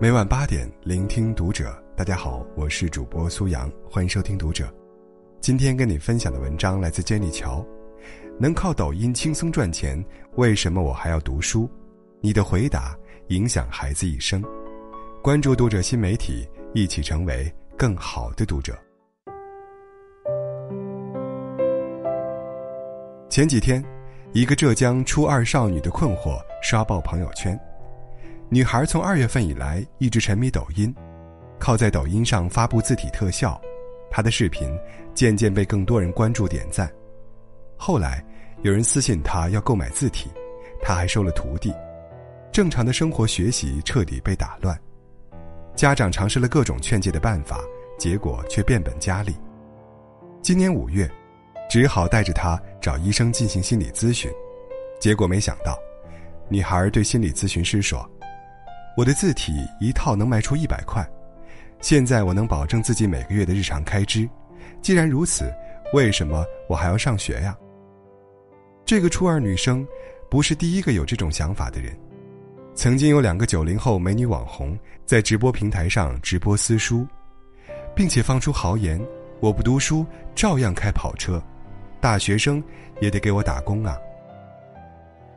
每晚八点，聆听读者。大家好，我是主播苏阳，欢迎收听读者。今天跟你分享的文章来自 Jenny 乔。能靠抖音轻松赚钱，为什么我还要读书？你的回答影响孩子一生。关注读者新媒体，一起成为更好的读者。前几天，一个浙江初二少女的困惑刷爆朋友圈。女孩从二月份以来一直沉迷抖音，靠在抖音上发布字体特效，她的视频渐渐被更多人关注点赞。后来有人私信她要购买字体，她还收了徒弟，正常的生活学习彻底被打乱。家长尝试了各种劝诫的办法，结果却变本加厉。今年五月，只好带着她找医生进行心理咨询，结果没想到，女孩对心理咨询师说。我的字体一套能卖出一百块，现在我能保证自己每个月的日常开支。既然如此，为什么我还要上学呀？这个初二女生不是第一个有这种想法的人。曾经有两个九零后美女网红在直播平台上直播私书，并且放出豪言：“我不读书照样开跑车，大学生也得给我打工啊。”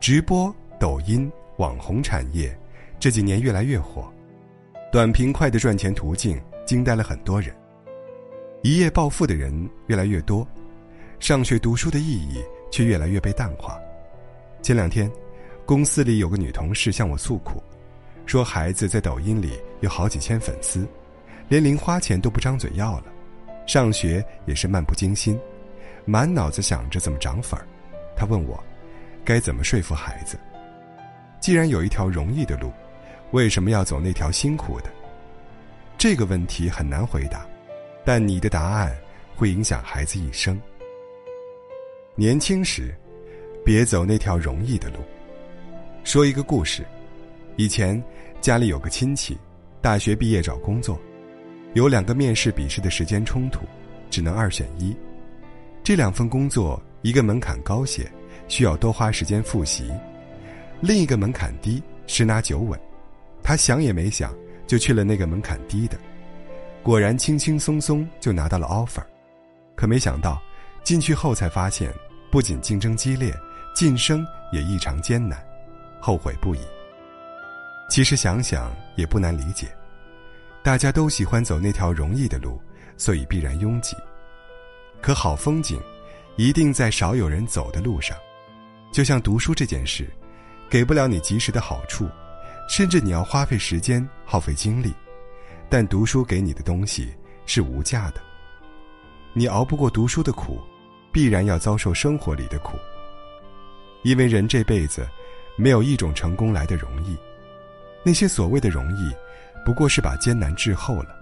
直播、抖音、网红产业。这几年越来越火，短平快的赚钱途径惊呆了很多人。一夜暴富的人越来越多，上学读书的意义却越来越被淡化。前两天，公司里有个女同事向我诉苦，说孩子在抖音里有好几千粉丝，连零花钱都不张嘴要了，上学也是漫不经心，满脑子想着怎么涨粉儿。她问我，该怎么说服孩子？既然有一条容易的路。为什么要走那条辛苦的？这个问题很难回答，但你的答案会影响孩子一生。年轻时，别走那条容易的路。说一个故事：以前家里有个亲戚，大学毕业找工作，有两个面试笔试的时间冲突，只能二选一。这两份工作，一个门槛高些，需要多花时间复习；另一个门槛低，十拿九稳。他想也没想，就去了那个门槛低的，果然轻轻松松就拿到了 offer。可没想到，进去后才发现，不仅竞争激烈，晋升也异常艰难，后悔不已。其实想想也不难理解，大家都喜欢走那条容易的路，所以必然拥挤。可好风景，一定在少有人走的路上。就像读书这件事，给不了你及时的好处。甚至你要花费时间、耗费精力，但读书给你的东西是无价的。你熬不过读书的苦，必然要遭受生活里的苦。因为人这辈子，没有一种成功来的容易，那些所谓的容易，不过是把艰难滞后了。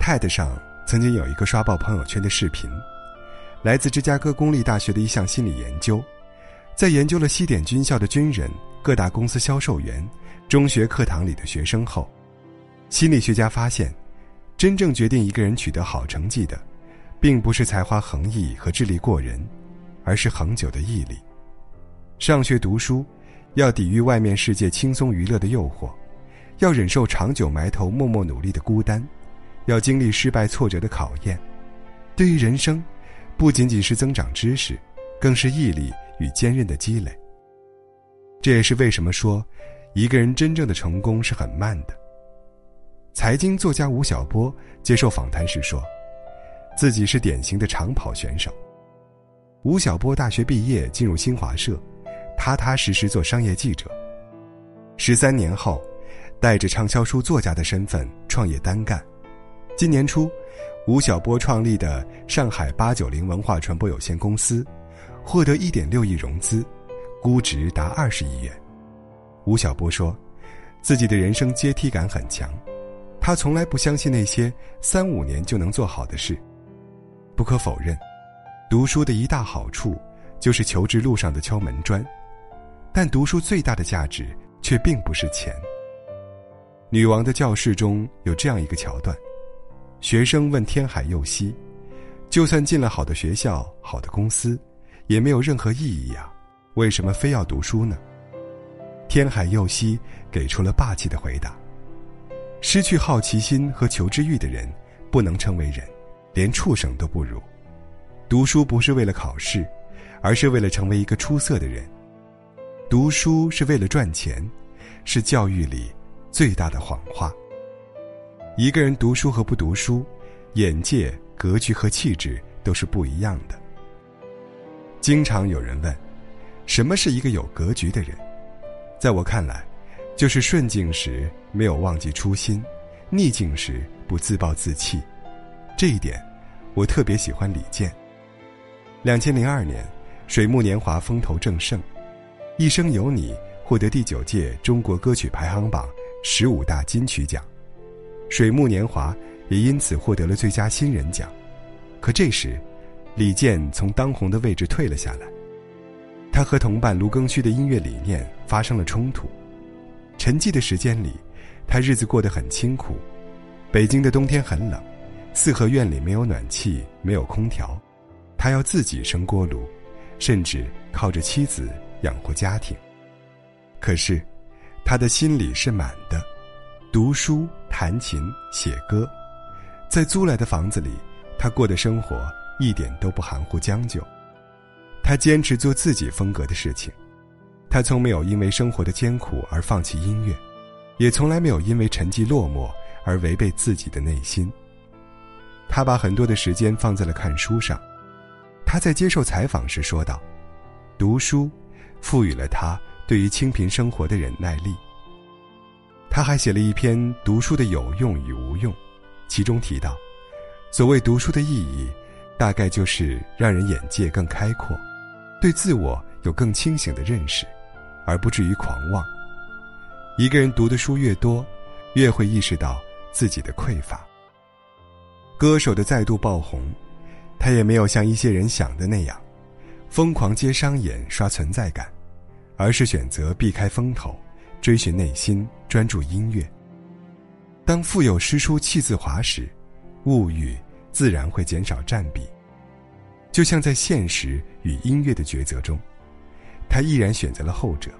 TED 上曾经有一个刷爆朋友圈的视频，来自芝加哥公立大学的一项心理研究。在研究了西点军校的军人、各大公司销售员、中学课堂里的学生后，心理学家发现，真正决定一个人取得好成绩的，并不是才华横溢和智力过人，而是恒久的毅力。上学读书，要抵御外面世界轻松娱乐的诱惑，要忍受长久埋头默默努力的孤单，要经历失败挫折的考验。对于人生，不仅仅是增长知识，更是毅力。与坚韧的积累。这也是为什么说，一个人真正的成功是很慢的。财经作家吴晓波接受访谈时说，自己是典型的长跑选手。吴晓波大学毕业进入新华社，踏踏实实做商业记者。十三年后，带着畅销书作家的身份创业单干。今年初，吴晓波创立的上海八九零文化传播有限公司。获得一点六亿融资，估值达二十亿元。吴晓波说，自己的人生阶梯感很强，他从来不相信那些三五年就能做好的事。不可否认，读书的一大好处就是求职路上的敲门砖，但读书最大的价值却并不是钱。女王的教室中有这样一个桥段：学生问天海佑希，就算进了好的学校、好的公司。也没有任何意义呀，为什么非要读书呢？天海佑希给出了霸气的回答：“失去好奇心和求知欲的人，不能称为人，连畜生都不如。读书不是为了考试，而是为了成为一个出色的人。读书是为了赚钱，是教育里最大的谎话。一个人读书和不读书，眼界、格局和气质都是不一样的。经常有人问，什么是一个有格局的人？在我看来，就是顺境时没有忘记初心，逆境时不自暴自弃。这一点，我特别喜欢李健。两千零二年，《水木年华》风头正盛，《一生有你》获得第九届中国歌曲排行榜十五大金曲奖，《水木年华》也因此获得了最佳新人奖。可这时，李健从当红的位置退了下来，他和同伴卢庚戌的音乐理念发生了冲突。沉寂的时间里，他日子过得很清苦。北京的冬天很冷，四合院里没有暖气，没有空调。他要自己生锅炉，甚至靠着妻子养活家庭。可是，他的心里是满的，读书、弹琴、写歌，在租来的房子里，他过的生活一点都不含糊将就。他坚持做自己风格的事情，他从没有因为生活的艰苦而放弃音乐，也从来没有因为沉寂落寞而违背自己的内心。他把很多的时间放在了看书上。他在接受采访时说道：“读书，赋予了他对于清贫生活的忍耐力。”他还写了一篇《读书的有用与无用》，其中提到：“所谓读书的意义，大概就是让人眼界更开阔，对自我有更清醒的认识，而不至于狂妄。一个人读的书越多，越会意识到自己的匮乏。”歌手的再度爆红。他也没有像一些人想的那样，疯狂接商演刷存在感，而是选择避开风头，追寻内心，专注音乐。当腹有诗书气自华时，物欲自然会减少占比。就像在现实与音乐的抉择中，他毅然选择了后者。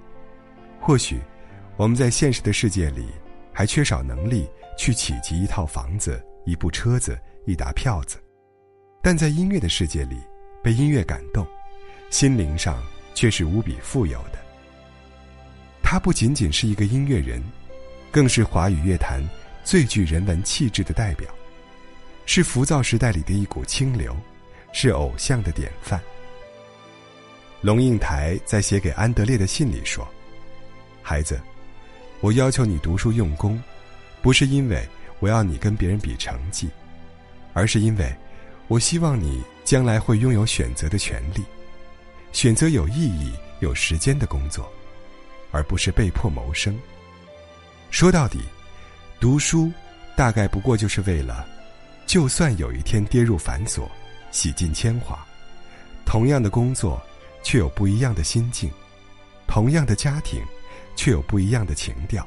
或许，我们在现实的世界里，还缺少能力去企及一套房子、一部车子、一沓票子。但在音乐的世界里，被音乐感动，心灵上却是无比富有的。他不仅仅是一个音乐人，更是华语乐坛最具人文气质的代表，是浮躁时代里的一股清流，是偶像的典范。龙应台在写给安德烈的信里说：“孩子，我要求你读书用功，不是因为我要你跟别人比成绩，而是因为。”我希望你将来会拥有选择的权利，选择有意义、有时间的工作，而不是被迫谋生。说到底，读书大概不过就是为了，就算有一天跌入繁琐、洗尽铅华，同样的工作却有不一样的心境，同样的家庭却有不一样的情调，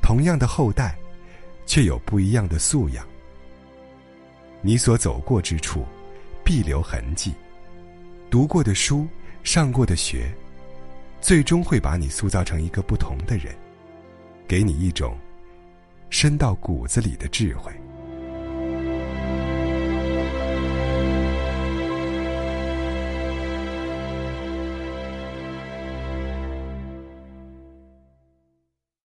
同样的后代却有不一样的素养。你所走过之处，必留痕迹。读过的书，上过的学，最终会把你塑造成一个不同的人，给你一种深到骨子里的智慧。